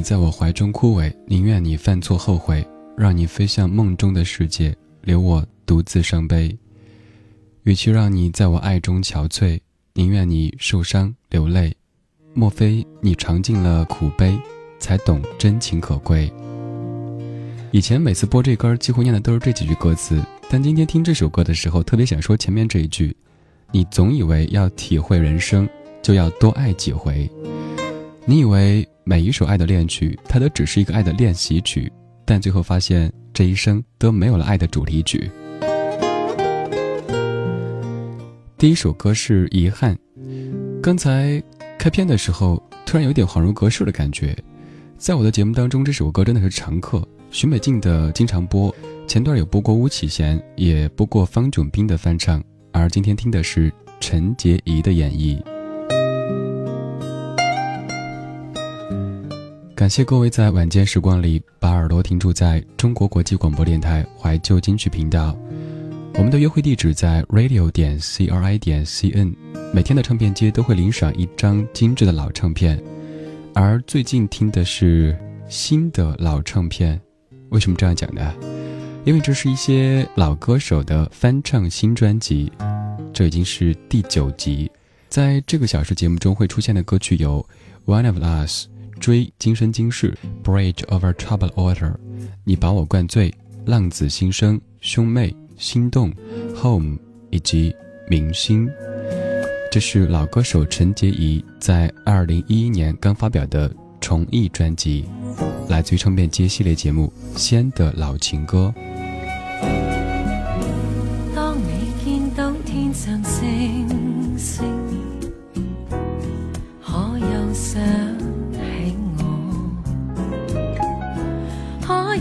你在我怀中枯萎，宁愿你犯错后悔，让你飞向梦中的世界，留我独自伤悲。与其让你在我爱中憔悴，宁愿你受伤流泪。莫非你尝尽了苦悲，才懂真情可贵？以前每次播这歌，几乎念的都是这几句歌词，但今天听这首歌的时候，特别想说前面这一句：你总以为要体会人生，就要多爱几回。你以为每一首爱的恋曲，它都只是一个爱的练习曲，但最后发现这一生都没有了爱的主题曲。第一首歌是《遗憾》，刚才开篇的时候突然有点恍如隔世的感觉，在我的节目当中，这首歌真的是常客，许美静的经常播，前段有播过巫启贤，也播过方炯斌的翻唱，而今天听的是陈洁仪的演绎。感谢各位在晚间时光里把耳朵停驻在中国国际广播电台怀旧金曲频道。我们的约会地址在 radio 点 c r i 点 c n。每天的唱片街都会领赏一张精致的老唱片，而最近听的是新的老唱片。为什么这样讲呢？因为这是一些老歌手的翻唱新专辑，这已经是第九集。在这个小时节目中会出现的歌曲有《One of Us》。追今生今世，Bridge over troubled water，你把我灌醉，浪子心声，兄妹心动，Home 以及明星，这是老歌手陈洁仪在二零一一年刚发表的重艺专辑，来自于唱片街系列节目《仙的老情歌》。当你见到天上星，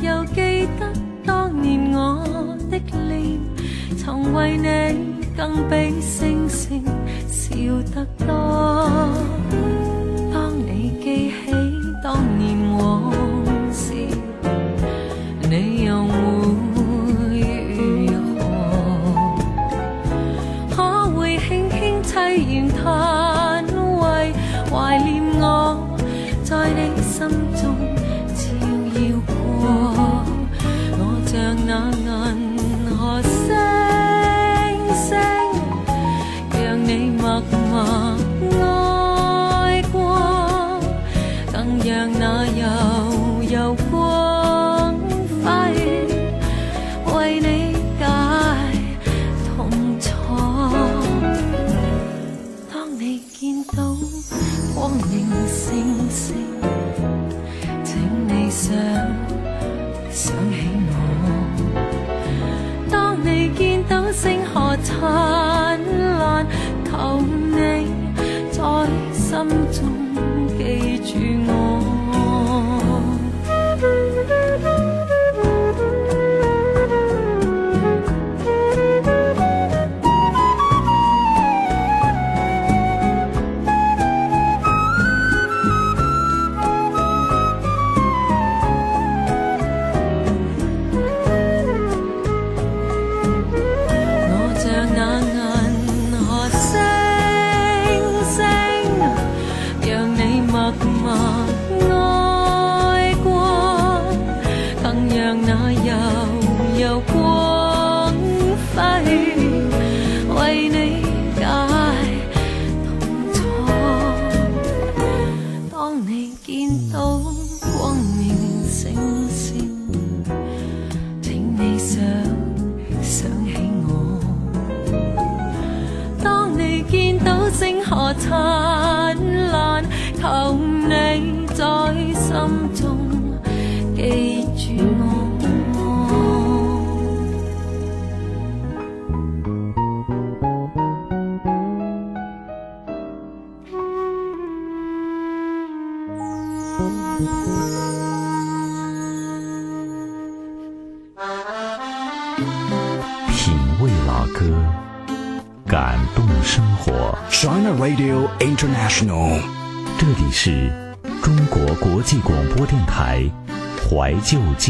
又记得当年我的脸，曾为你更比星星笑得多。当你记起见到光明星星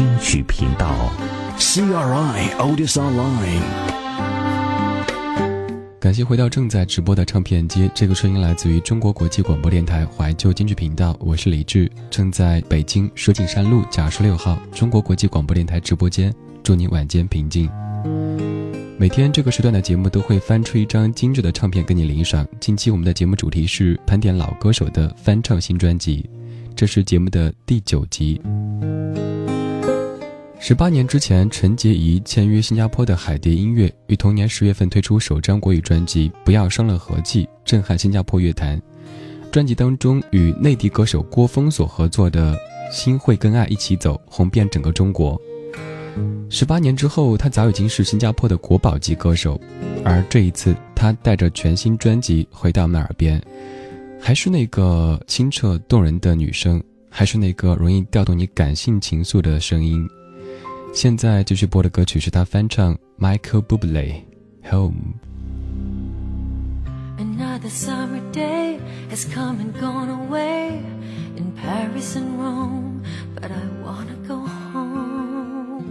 金曲频道。CRI Otis Online。感谢回到正在直播的唱片街，这个声音来自于中国国际广播电台怀旧京剧频道，我是李志，正在北京石景山路甲十六号中国国际广播电台直播间，祝你晚间平静。每天这个时段的节目都会翻出一张精致的唱片跟你领赏。近期我们的节目主题是盘点老歌手的翻唱新专辑，这是节目的第九集。十八年之前，陈洁仪签约新加坡的海蝶音乐，于同年十月份推出首张国语专辑《不要伤了和气》，震撼新加坡乐坛。专辑当中与内地歌手郭峰所合作的《心会跟爱一起走》红遍整个中国。十八年之后，他早已经是新加坡的国宝级歌手，而这一次，他带着全新专辑回到我们耳边。还是那个清澈动人的女声，还是那个容易调动你感性情愫的声音。现在继续播的歌曲是他翻唱 Michael Bublé《Home》。 Another summer day has come and gone away in Paris and Rome, but I wanna go home.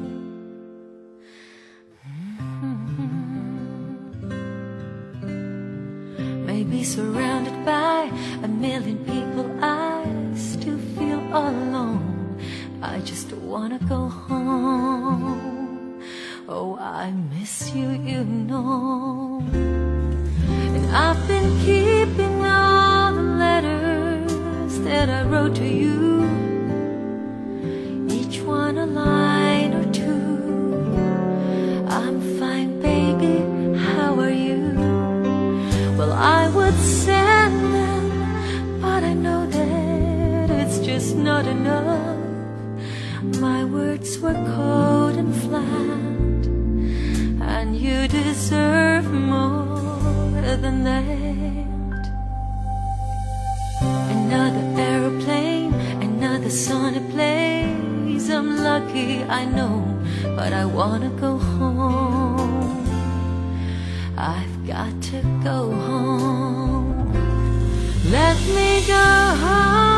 Mhm. Maybe surrounded by a million people, I still feel all alone. I just wanna go home. Oh, I miss you, you know. And I've been keeping all the letters that I wrote to you, each one a line or two. I'm fine, baby, how are you? Well, I would send them, but I know that it's just not enough. My words were cold and flat, and you deserve more than that. Another aeroplane, another sunny place. I'm lucky, I know, but I wanna go home. I've got to go home. Let me go home.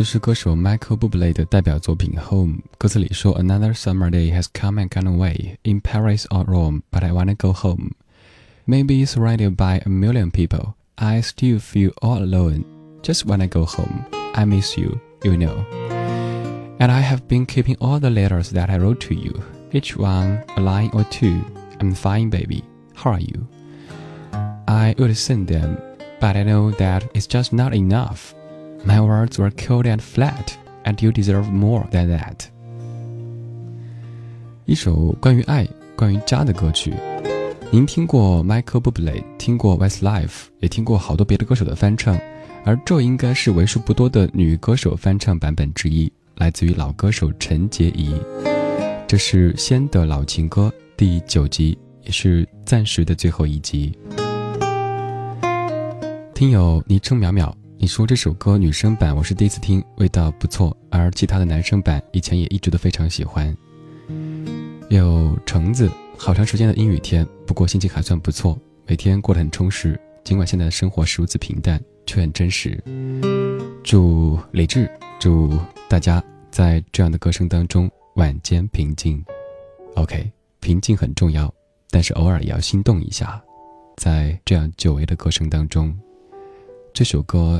这是歌手 Michael Bublé 的代表作品《Home》，歌词里说：“Another summer day has come and gone away in Paris or Rome, but I wanna go home. Maybe surrounded by a million people, I still feel all alone. Just wanna go home. I miss you, you know. And I have been keeping all the letters that I wrote to you, each one a line or two. I'm fine, baby. How are you? I would send them, but I know that it's just not enough. My words were cold and flat, and you deserve more than that. 一首关于爱、关于家的歌曲。您听过 Michael Bublé，听过 Westlife，也听过好多别的歌手的翻唱，而这应该是为数不多的女歌手翻唱版本之一，来自于老歌手陈洁仪。这是《仙的老情歌》第九集，也是暂时的最后一集。听友昵称淼淼，你说这首歌女生版我是第一次听，味道不错，而其他的男生版以前也一直都非常喜欢。有橙子，好长时间的阴雨天，不过心情还算不错，每天过得很充实。尽管现在的生活是如此平淡，却很真实。祝李志，祝大家在这样的歌声当中晚间平静。OK，平静很重要，但是偶尔也要心动一下。在这样久违的歌声当中，这首歌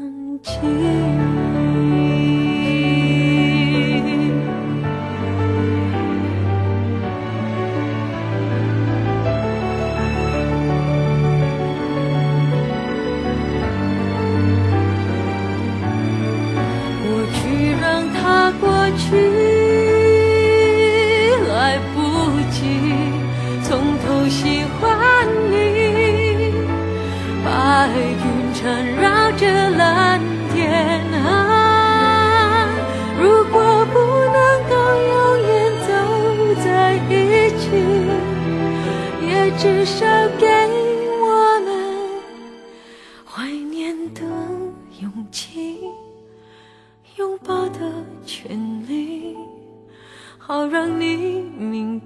情。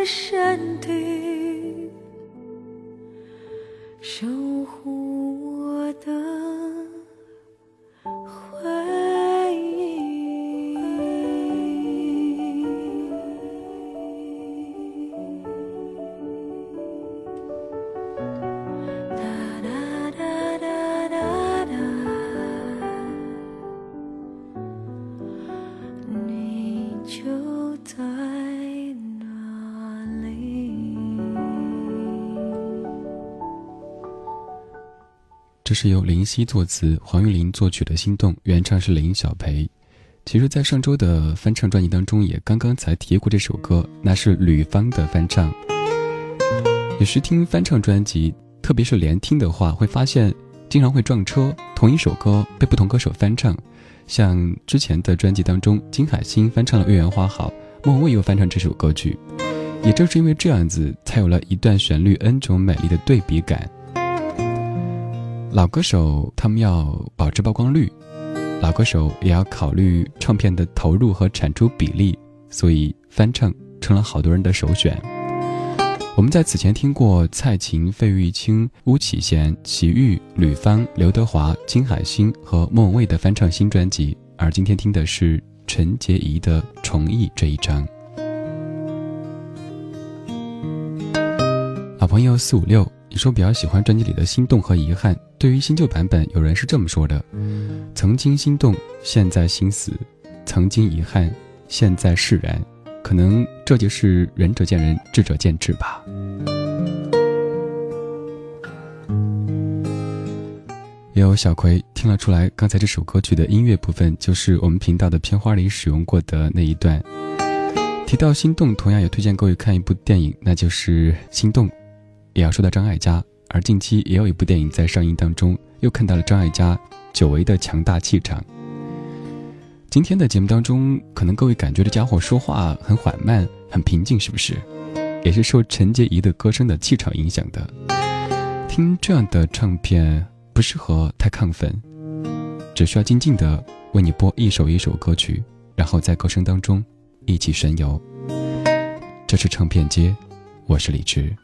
的身体，守护我的这是由林夕作词、黄韵玲作曲的《心动》，原唱是林小培。其实，在上周的翻唱专辑当中，也刚刚才提过这首歌，那是吕方的翻唱。有时听翻唱专辑，特别是连听的话，会发现经常会撞车，同一首歌被不同歌手翻唱。像之前的专辑当中，金海心翻唱了《月圆花好》，莫文蔚又翻唱这首歌曲。也正是因为这样子，才有了一段旋律 N 种美丽的对比感。老歌手他们要保持曝光率，老歌手也要考虑唱片的投入和产出比例，所以翻唱成了好多人的首选。我们在此前听过蔡琴、费玉清、巫启贤、齐豫、吕方、刘德华、金海心和莫文蔚的翻唱新专辑，而今天听的是陈洁仪的重译这一张。朋友四五六，你说比较喜欢专辑里的心动和遗憾。对于新旧版本，有人是这么说的：曾经心动，现在心死；曾经遗憾，现在释然。可能这就是仁者见仁，智者见智吧。有小葵听了出来，刚才这首歌曲的音乐部分就是我们频道的片花里使用过的那一段。提到心动，同样也推荐各位看一部电影，那就是《心动》，也要说到张艾嘉。而近期也有一部电影在上映当中，又看到了张艾嘉久违的强大气场。今天的节目当中，可能各位感觉这家伙说话很缓慢、很平静，是不是？也是受陈洁仪的歌声的气场影响的。听这样的唱片不适合太亢奋，只需要静静的为你播一首一首歌曲，然后在歌声当中一起神游。这是唱片街，我是李志。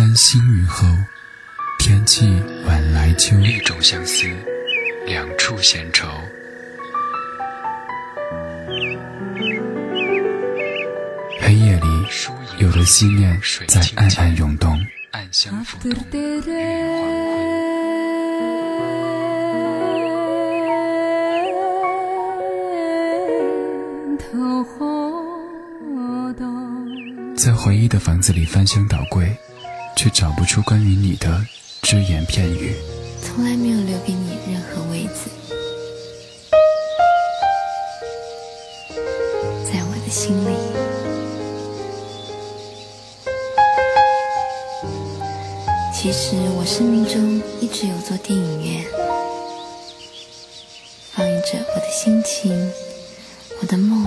山新雨后。天气晚来秋，一种相思，两处闲愁。黑夜里，有了思念在暗暗涌动，暗香浮动。在回忆的房子里翻箱倒柜，却找不出关于你的。只言片语，从来没有留给你任何位子，在我的心里。其实我生命中一直有座电影院，放映着我的心情、我的梦、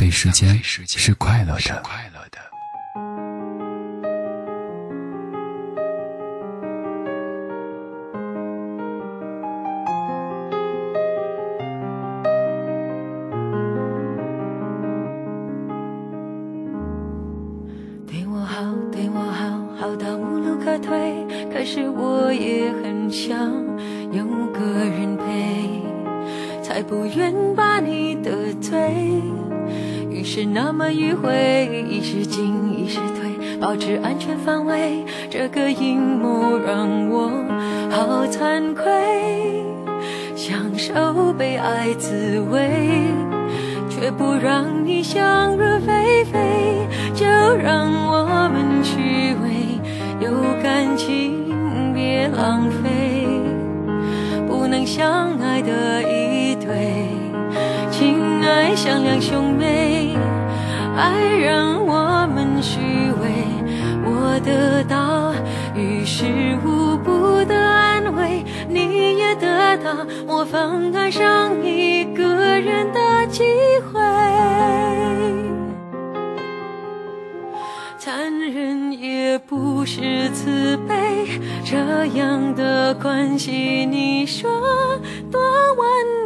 浪费时间是快乐的。保持安全范围。这个阴谋让我好惭愧，享受被爱滋味，却不让你想入非非。就让我们虚伪，有感情别浪费，不能相爱的一对，情爱像两兄妹。爱让我们虚，得到于事无补的安慰，你也得到模仿爱上一个人的机会。残忍也不是慈悲，这样的关系，你说多完美？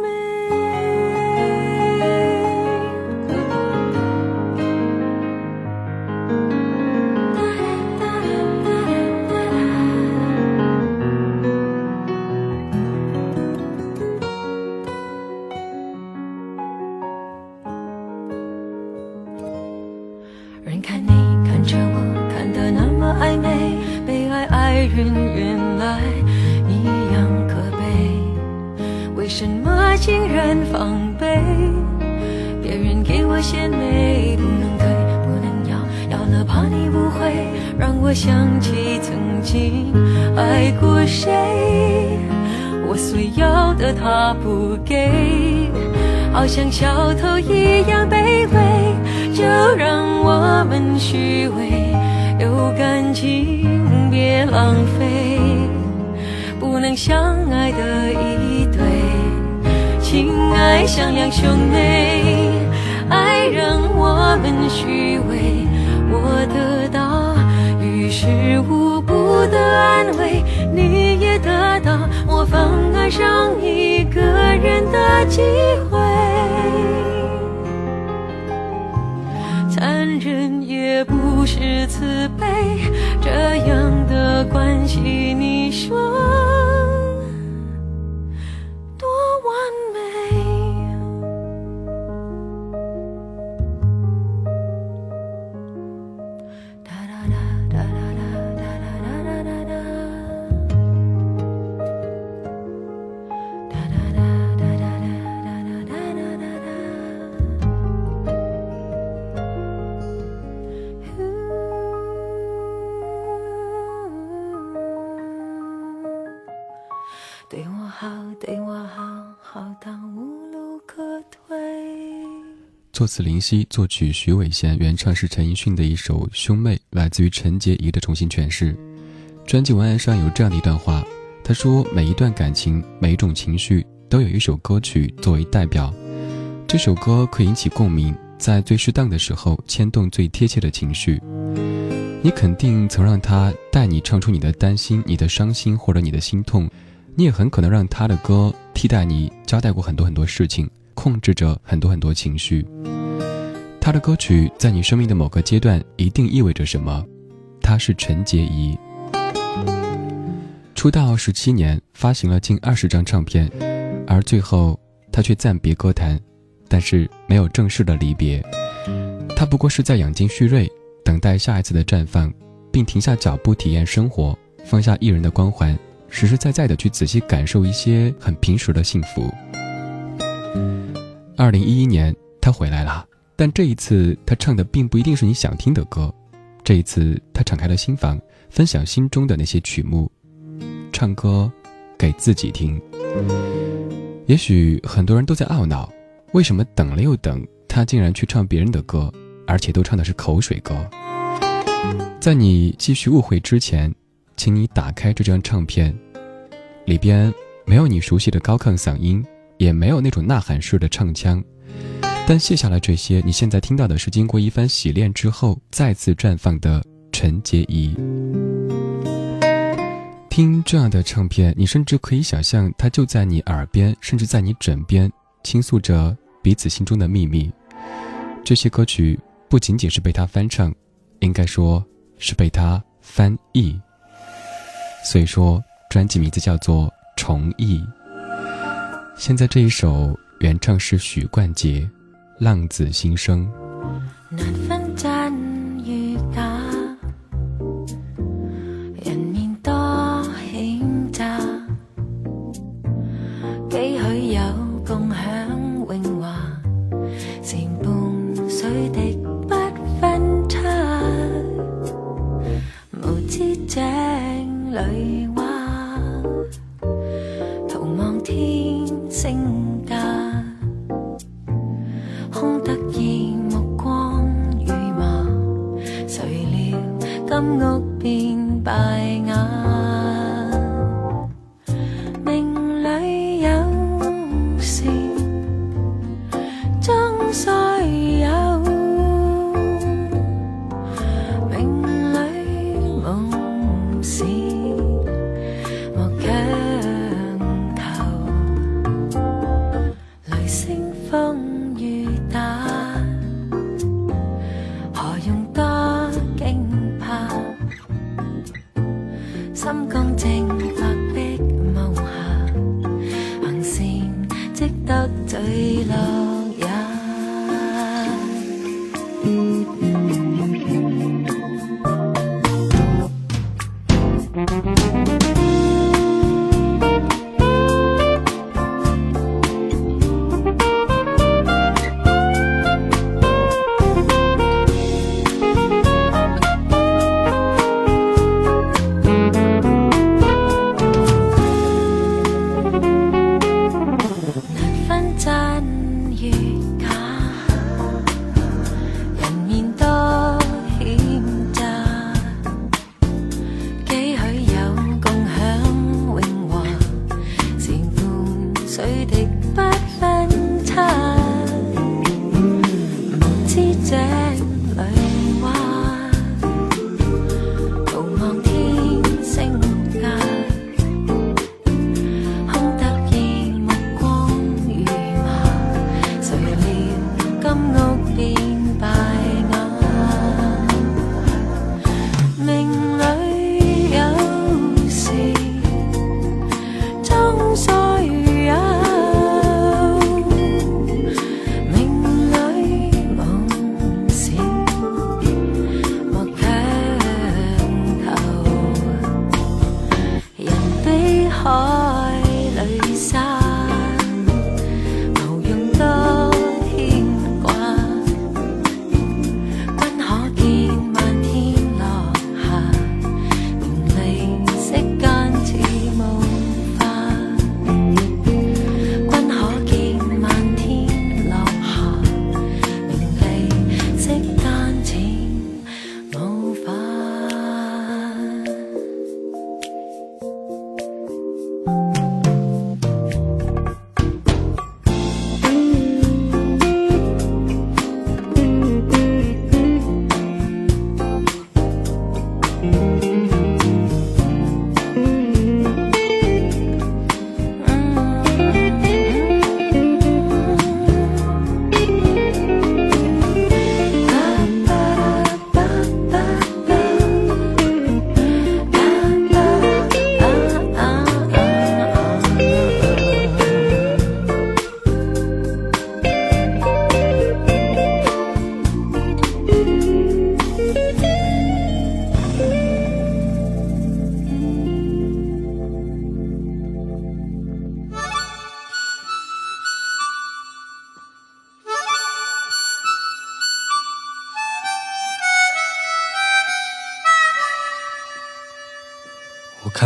防备，别人给我献媚，不能退，不能要，要了怕你误会，让我想起曾经爱过谁。我所要的他不给，好像小偷一样卑微，就让我们虚伪，有感情别浪费，不能相爱的一对。情爱像两兄妹，爱让我们虚伪，我得到于事无补的安慰，你也得到模仿爱上一个人的机会。残忍也不是慈悲，这样的关系，你说作词林夕，作曲徐伟贤，原唱是陈奕迅的一首《兄妹》，来自于陈洁仪的重新诠释。专辑文案上有这样的一段话，他说：“每一段感情，每一种情绪，都有一首歌曲作为代表。这首歌可以引起共鸣，在最适当的时候牵动最贴切的情绪。你肯定曾让他带你唱出你的担心、你的伤心或者你的心痛，你也很可能让他的歌替代你交代过很多很多事情，控制着很多很多情绪。他的歌曲在你生命的某个阶段一定意味着什么？他是陈洁仪。”出道十七年，发行了近二十张唱片，而最后他却暂别歌坛，但是没有正式的离别。他不过是在养精蓄锐，等待下一次的绽放，并停下脚步体验生活，放下艺人的光环，实实在在的去仔细感受一些很平时的幸福。二零一一年，他回来了，但这一次他唱的并不一定是你想听的歌，这一次他敞开了心房，分享心中的那些曲目。唱歌给自己听。也许很多人都在懊恼，为什么等了又等，他竟然去唱别人的歌，而且都唱的是口水歌。在你继续误会之前，请你打开这张唱片，里边没有你熟悉的高亢嗓音，也没有那种呐喊式的唱腔，但卸下了这些，你现在听到的是经过一番洗练之后再次绽放的陈洁仪。听这样的唱片，你甚至可以想象，它就在你耳边，甚至在你枕边，倾诉着彼此心中的秘密。这些歌曲不仅仅是被他翻唱，应该说是被他翻译。所以说，专辑名字叫做《重译》。现在这一首原唱是许冠杰，《浪子心声》。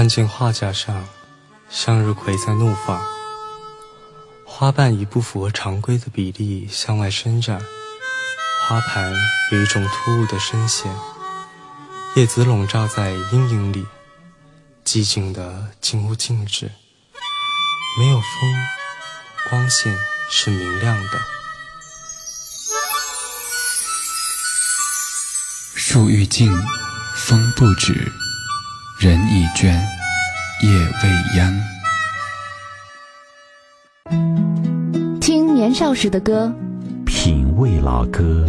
见画架上向日葵在怒放，花瓣以不符合常规的比例向外伸展，花盘有一种突兀的深陷，叶子笼罩在阴影里，寂静的近乎静止，没有风，光线是明亮的。树欲静，风不止。人已倦，夜未央。听年少时的歌，品味老歌，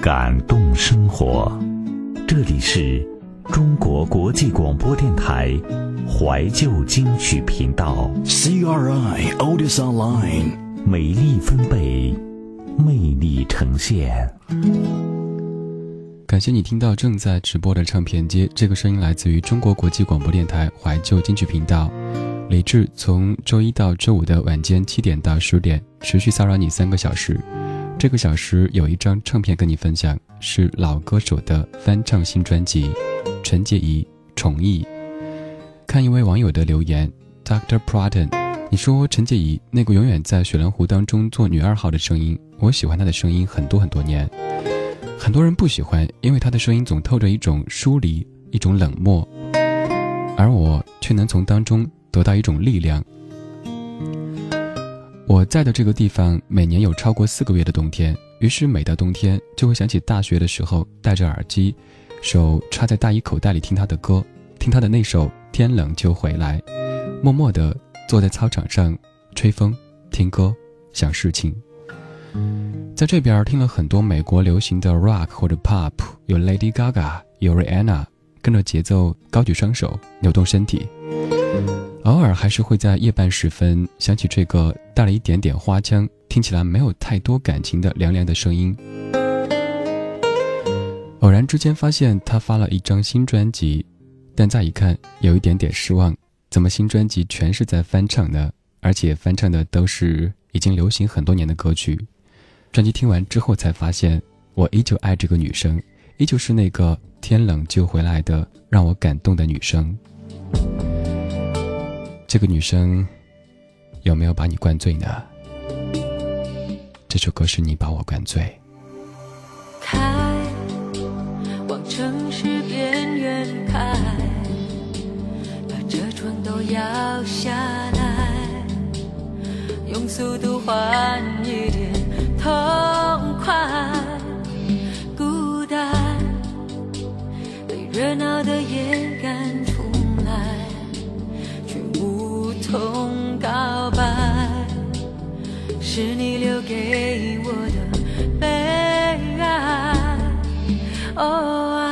感动生活。这里是中国国际广播电台怀旧金曲频道。CRI Oldies Online，美丽分贝，魅力呈现。感谢你听到正在直播的唱片街，这个声音来自于中国国际广播电台怀旧金曲频道。李志从周一到周五的晚间七点到十点，持续骚扰你三个小时。这个小时有一张唱片跟你分享，是老歌手的翻唱新专辑，陈洁仪《宠艺》。看一位网友的留言，Dr. Pradon，你说陈洁仪那个永远在雪莲湖当中做女二号的声音，我喜欢她的声音很多很多年。很多人不喜欢，因为他的声音总透着一种疏离，一种冷漠，而我却能从当中得到一种力量。我在的这个地方每年有超过四个月的冬天，于是每到冬天就会想起大学的时候戴着耳机，手插在大衣口袋里听他的歌，听他的那首《天冷就回来》，默默地坐在操场上吹风、听歌、想事情。在这边听了很多美国流行的 rock 或者 pop，有 Lady Gaga，有 Rihanna，跟着节奏高举双手，扭动身体。偶尔还是会在夜半时分想起这个带了一点点花腔，听起来没有太多感情的凉凉的声音。偶然之间发现他发了一张新专辑，但再一看有一点点失望，怎么新专辑全是在翻唱呢？而且翻唱的都是已经流行很多年的歌曲。专辑听完之后，才发现我依旧爱这个女生，依旧是那个天冷就回来的让我感动的女生。这个女生有没有把你灌醉呢？这首歌是你把我灌醉。开，往城市边缘开，把车窗都摇下来，用速度换给我的悲哀，哦爱，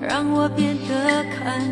让我变得看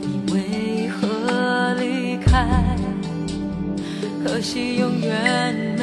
你为何离开？可惜永远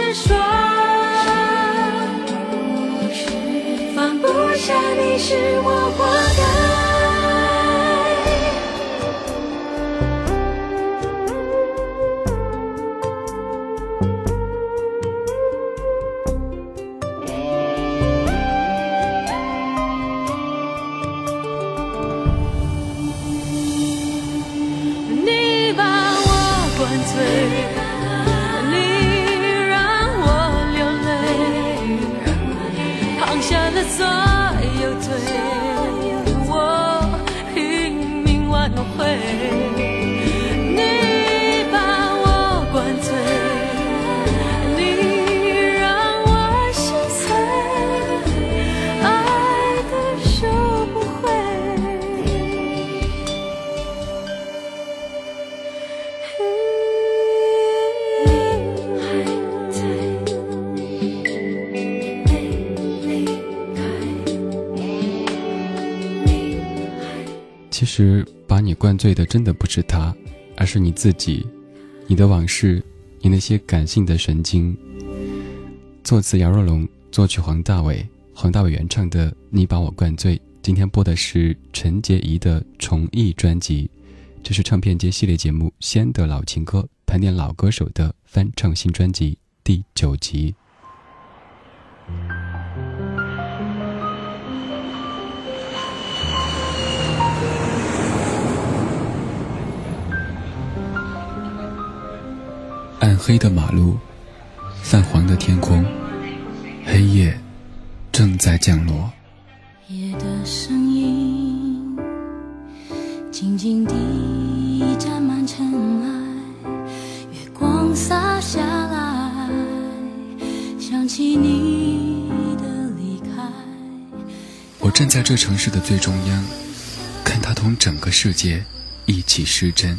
是说，放不下你是我活。是他，而是你自己，你的往事，你那些感性的神经。作词姚若龙，作曲黄大炜，黄大炜原唱的《你把我灌醉》。今天播的是陈洁仪的重艺专辑，这是唱片街系列节目《先的老情歌》，盘点老歌手的翻唱新专辑第九集。暗黑的马路，泛黄的天空，黑夜正在降落。夜的声音静静地沾满尘埃，月光洒下来，想起你的离开。我站在这城市的最中央，看它同整个世界一起失真。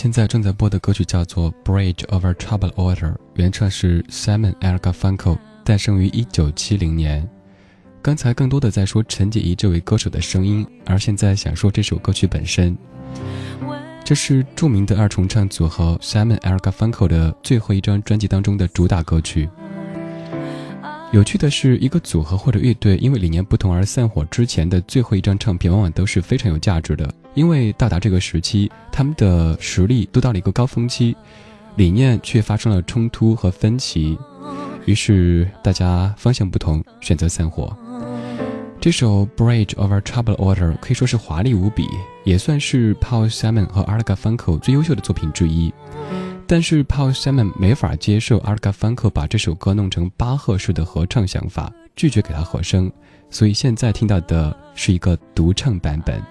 现在正在播的歌曲叫做《Bridge Over Troubled Water》，原唱是 Simon El Garfunkel，诞生于1970年。刚才更多的在说陈洁仪这位歌手的声音，而现在想说这首歌曲本身。这是著名的二重唱组合 Simon El Garfunkel 的最后一张专辑当中的主打歌曲。有趣的是，一个组合或者乐队因为理念不同而散伙之前的最后一张唱片，往往都是非常有价值的。因为到达这个时期，他们的实力都到了一个高峰期，理念却发生了冲突和分歧，于是大家方向不同，选择散伙。这首《Bridge Over Troubled Water》可以说是华丽无比，也算是 Paul Simon 和 a r g a f u n k o 最优秀的作品之一。但是 Paul Simon 没法接受 a r g a f u n k o 把这首歌弄成巴赫式的合唱想法，拒绝给他和声，所以现在听到的是一个独唱版本。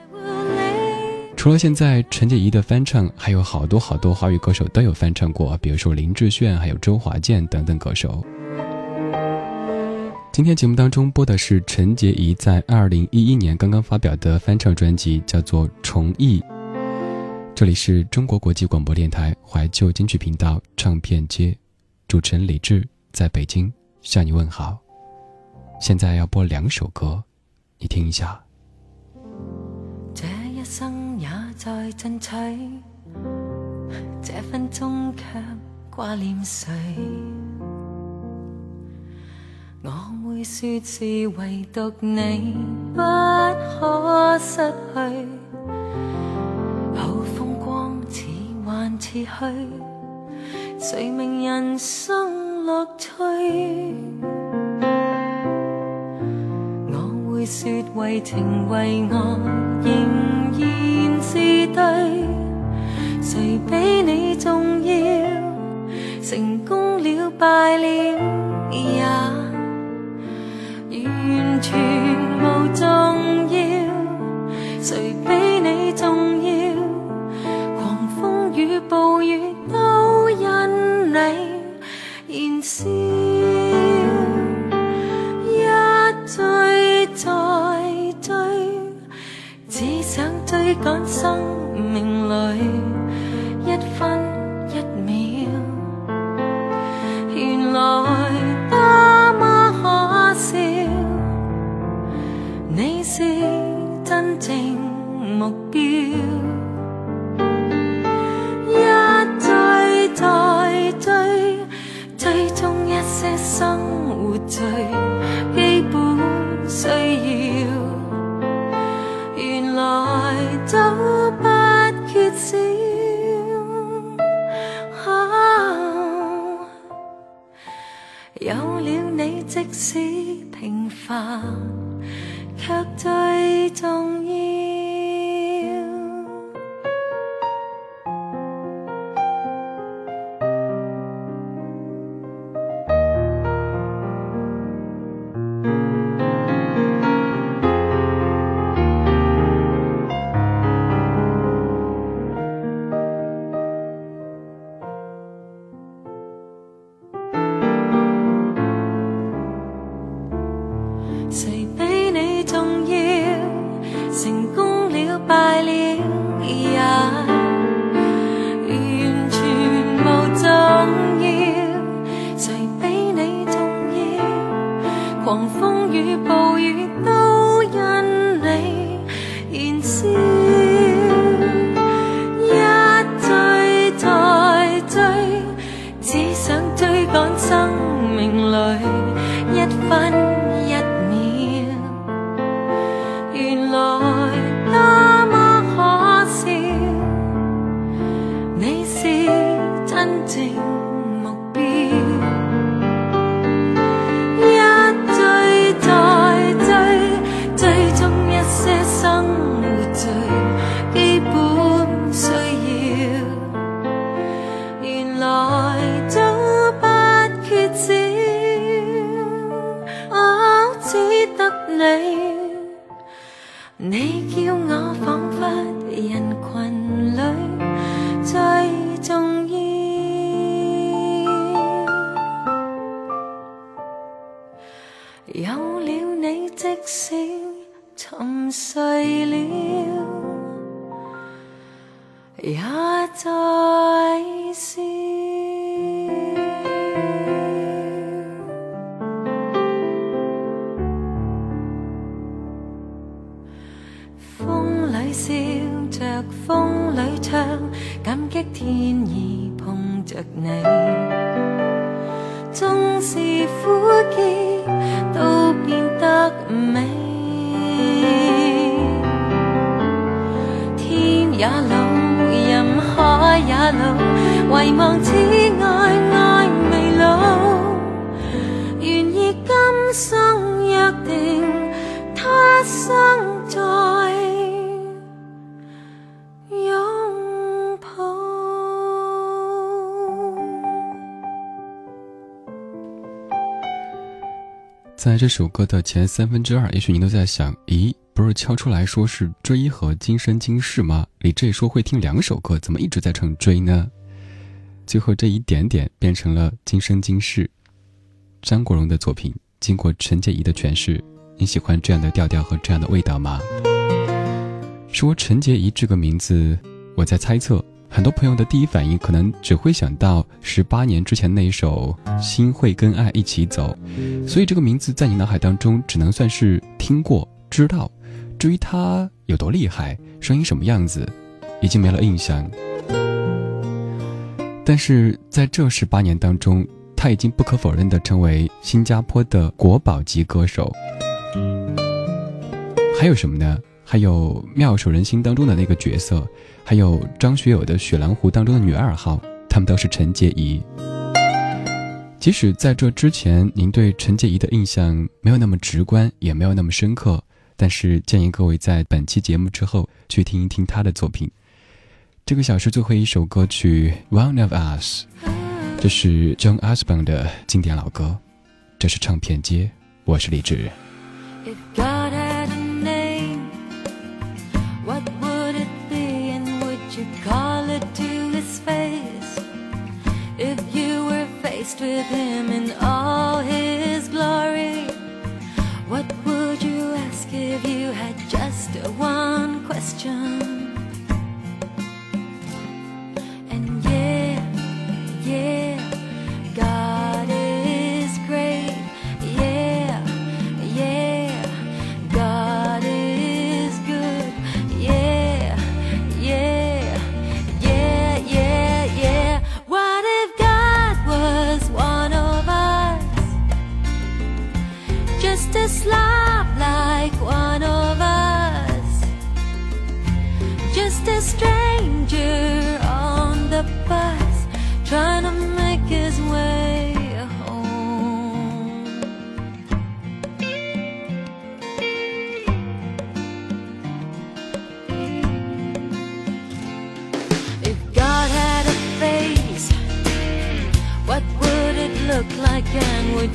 除了现在陈洁仪的翻唱，还有好多好多华语歌手都有翻唱过，比如说林志炫，还有周华健等等歌手。今天节目当中播的是陈洁仪在二零一一年刚刚发表的翻唱专辑，叫做《重忆》。这里是中国国际广播电台怀旧金曲频道唱片街，主持人李志在北京向你问好。现在要播两首歌，你听一下。在振取，这分钟却挂念谁？我会说是唯独你不可失去。好风光似幻似虚，谁明人生乐趣？我会说为情为爱仍然，谁比你重要？成功了败了也完全无重要，谁比你重要？狂风与暴雨都因你燃烧，一追再追，只想追赶生命里一分一秒。原来多么可笑，你是真正目标。一追再追，追踪一些生活最即使平凡，却最重要。有了你，即使沉睡了，也在笑。风里笑着，风里唱，感激天意碰着你，纵是苦涩。美。天也老，人海也老，唯望此爱爱未老。愿意今生约定，他生在这首歌的前三分之二，也许您都在想：咦，不是敲出来说是追和今生今世吗？李志说会听两首歌，怎么一直在唱追呢？最后这一点点变成了今生今世。张国荣的作品，经过陈洁仪的诠释，你喜欢这样的调调和这样的味道吗？说陈洁仪这个名字，我在猜测，很多朋友的第一反应可能只会想到十八年之前那一首《心会跟爱一起走》，所以这个名字在你脑海当中只能算是听过、知道。至于他有多厉害，声音什么样子，已经没了印象。但是在这十八年当中，他已经不可否认的成为新加坡的国宝级歌手。还有什么呢？还有妙手仁心当中的那个角色，还有张学友的《雪狼湖》当中的女二号，他们都是陈洁仪。即使在这之前，您对陈洁仪的印象没有那么直观，也没有那么深刻。但是建议各位在本期节目之后去听一听她的作品。这个小时最后一首歌曲《One of Us》，这是 John Osborne 的经典老歌。这是唱片街，我是李志。With him in all his glory, what would you ask if you had just one question?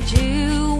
You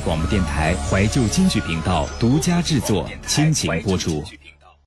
广播电台怀旧金曲频道独家制作，倾情播出。